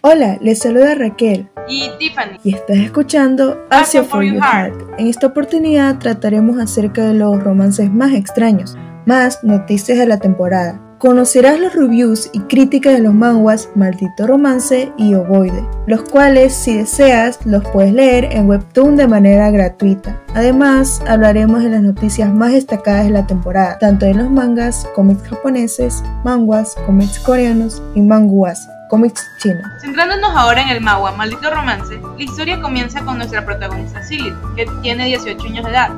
Hola, les saluda Raquel. Y Tiffany. Y estás escuchando Asia for Your Heart. En esta oportunidad trataremos acerca de los romances más extraños, más noticias de la temporada. Conocerás los reviews y críticas de los manguas Maldito Romance y Ovoide, los cuales si deseas los puedes leer en Webtoon de manera gratuita. Además, hablaremos de las noticias más destacadas de la temporada, tanto de los mangas, cómics japoneses, manguas, cómics coreanos y manguas cómics chinos. Centrándonos ahora en el magua Maldito Romance, la historia comienza con nuestra protagonista Silith, que tiene 18 años de edad,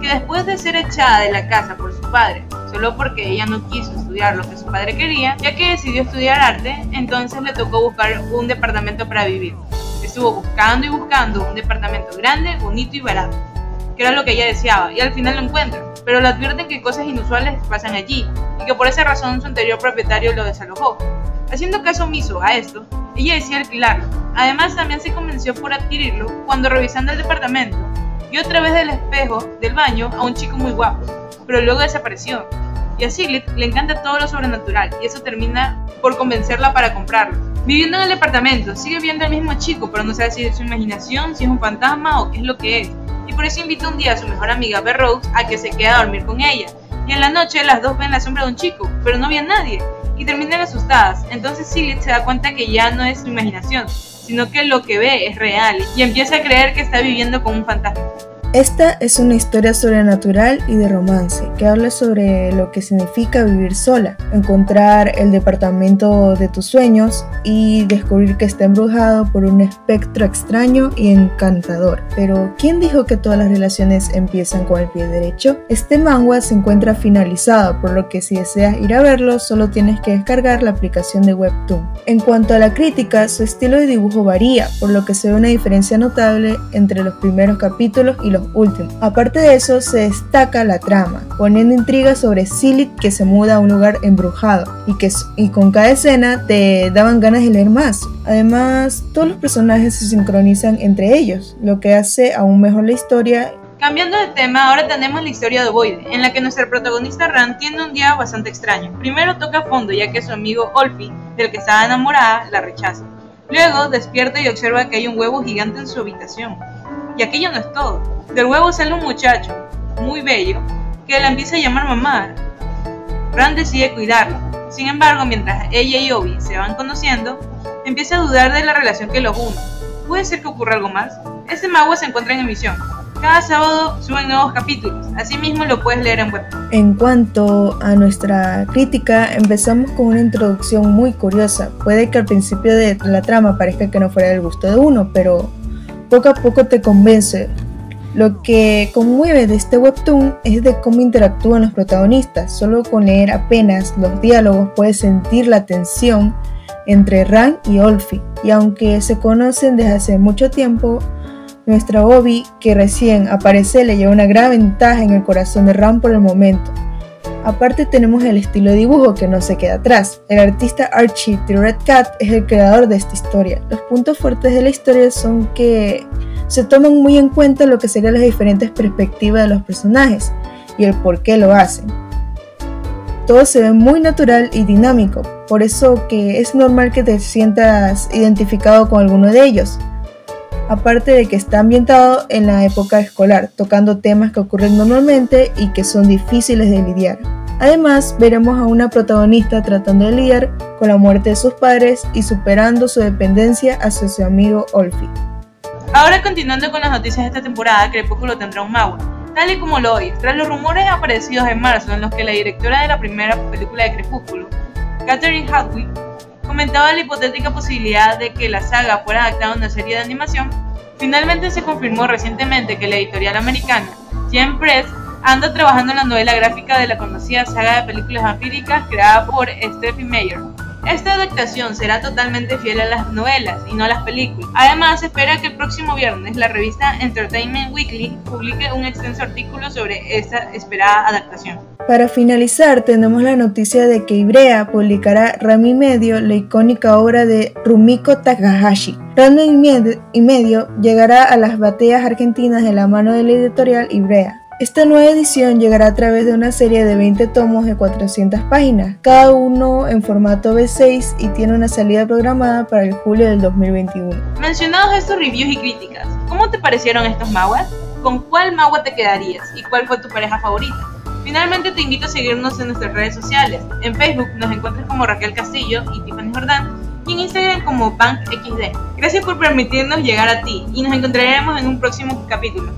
que después de ser echada de la casa por su padre, solo porque ella no quiso estudiar lo que su padre quería, ya que decidió estudiar arte, entonces le tocó buscar un departamento para vivir. Estuvo buscando y buscando un departamento grande, bonito y barato, que era lo que ella deseaba, y al final lo encuentra, pero le advierten que cosas inusuales pasan allí, y que por esa razón su anterior propietario lo desalojó. Haciendo caso omiso a esto, ella decía alquilarlo. Además, también se convenció por adquirirlo cuando revisando el departamento, vio a través del espejo del baño a un chico muy guapo, pero luego desapareció. Y a Sigrid le encanta todo lo sobrenatural y eso termina por convencerla para comprarlo. Viviendo en el departamento, sigue viendo al mismo chico, pero no sabe si es su imaginación, si es un fantasma o qué es lo que es. Y por eso invita un día a su mejor amiga Rose a que se quede a dormir con ella. Y en la noche las dos ven la sombra de un chico, pero no ven nadie y terminan asustadas. Entonces Silith se da cuenta que ya no es su imaginación, sino que lo que ve es real y empieza a creer que está viviendo con un fantasma. Esta es una historia sobrenatural y de romance que habla sobre lo que significa vivir sola, encontrar el departamento de tus sueños y descubrir que está embrujado por un espectro extraño y encantador. Pero, ¿quién dijo que todas las relaciones empiezan con el pie derecho? Este manga se encuentra finalizado, por lo que si deseas ir a verlo, solo tienes que descargar la aplicación de Webtoon. En cuanto a la crítica, su estilo de dibujo varía, por lo que se ve una diferencia notable entre los primeros capítulos y los últimos. Aparte de eso, se destaca la trama, poniendo intriga sobre Silith que se muda a un lugar embrujado y que y con cada escena te daban ganas de leer más. Además, todos los personajes se sincronizan entre ellos, lo que hace aún mejor la historia Cambiando de tema, ahora tenemos la historia de Boyd, en la que nuestra protagonista Ran tiene un día bastante extraño. Primero toca fondo, ya que su amigo Olfi, del que estaba enamorada, la rechaza. Luego despierta y observa que hay un huevo gigante en su habitación. Y aquello no es todo. Del huevo sale un muchacho, muy bello, que la empieza a llamar mamá. Ran decide cuidarlo. Sin embargo, mientras ella y Obi se van conociendo, empieza a dudar de la relación que los une. ¿Puede ser que ocurra algo más? Este mago se encuentra en emisión. Cada sábado suben nuevos capítulos. Asimismo lo puedes leer en web. En cuanto a nuestra crítica, empezamos con una introducción muy curiosa. Puede que al principio de la trama parezca que no fuera del gusto de uno, pero poco a poco te convence lo que conmueve de este webtoon es de cómo interactúan los protagonistas. Solo con leer apenas los diálogos puedes sentir la tensión entre Ran y Olfi. Y aunque se conocen desde hace mucho tiempo, nuestra Obi, que recién aparece, le lleva una gran ventaja en el corazón de Ran por el momento. Aparte tenemos el estilo de dibujo que no se queda atrás. El artista Archie The Red Cat es el creador de esta historia. Los puntos fuertes de la historia son que se toman muy en cuenta lo que serían las diferentes perspectivas de los personajes y el por qué lo hacen. Todo se ve muy natural y dinámico, por eso que es normal que te sientas identificado con alguno de ellos. Aparte de que está ambientado en la época escolar, tocando temas que ocurren normalmente y que son difíciles de lidiar. Además, veremos a una protagonista tratando de lidiar con la muerte de sus padres y superando su dependencia hacia su amigo Olfi. Ahora continuando con las noticias de esta temporada, Crepúsculo tendrá un mago. Tal y como lo oís, tras los rumores aparecidos en marzo en los que la directora de la primera película de Crepúsculo, Catherine Hadwick, comentaba la hipotética posibilidad de que la saga fuera adaptada a una serie de animación, finalmente se confirmó recientemente que la editorial americana, Gem Press, anda trabajando en la novela gráfica de la conocida saga de películas vampíricas creada por Stephen Meyer, esta adaptación será totalmente fiel a las novelas y no a las películas. Además, se espera que el próximo viernes la revista Entertainment Weekly publique un extenso artículo sobre esta esperada adaptación. Para finalizar, tenemos la noticia de que Ibrea publicará Rami Medio, la icónica obra de Rumiko Takahashi. Rami Medio llegará a las batallas argentinas de la mano de la editorial Ibrea. Esta nueva edición llegará a través de una serie de 20 tomos de 400 páginas, cada uno en formato B6 y tiene una salida programada para el julio del 2021. Mencionados estos reviews y críticas, ¿cómo te parecieron estos maguas? ¿Con cuál magua te quedarías y cuál fue tu pareja favorita? Finalmente te invito a seguirnos en nuestras redes sociales. En Facebook nos encuentras como Raquel Castillo y Tiffany Jordán y en Instagram como BankXD. Gracias por permitirnos llegar a ti y nos encontraremos en un próximo capítulo.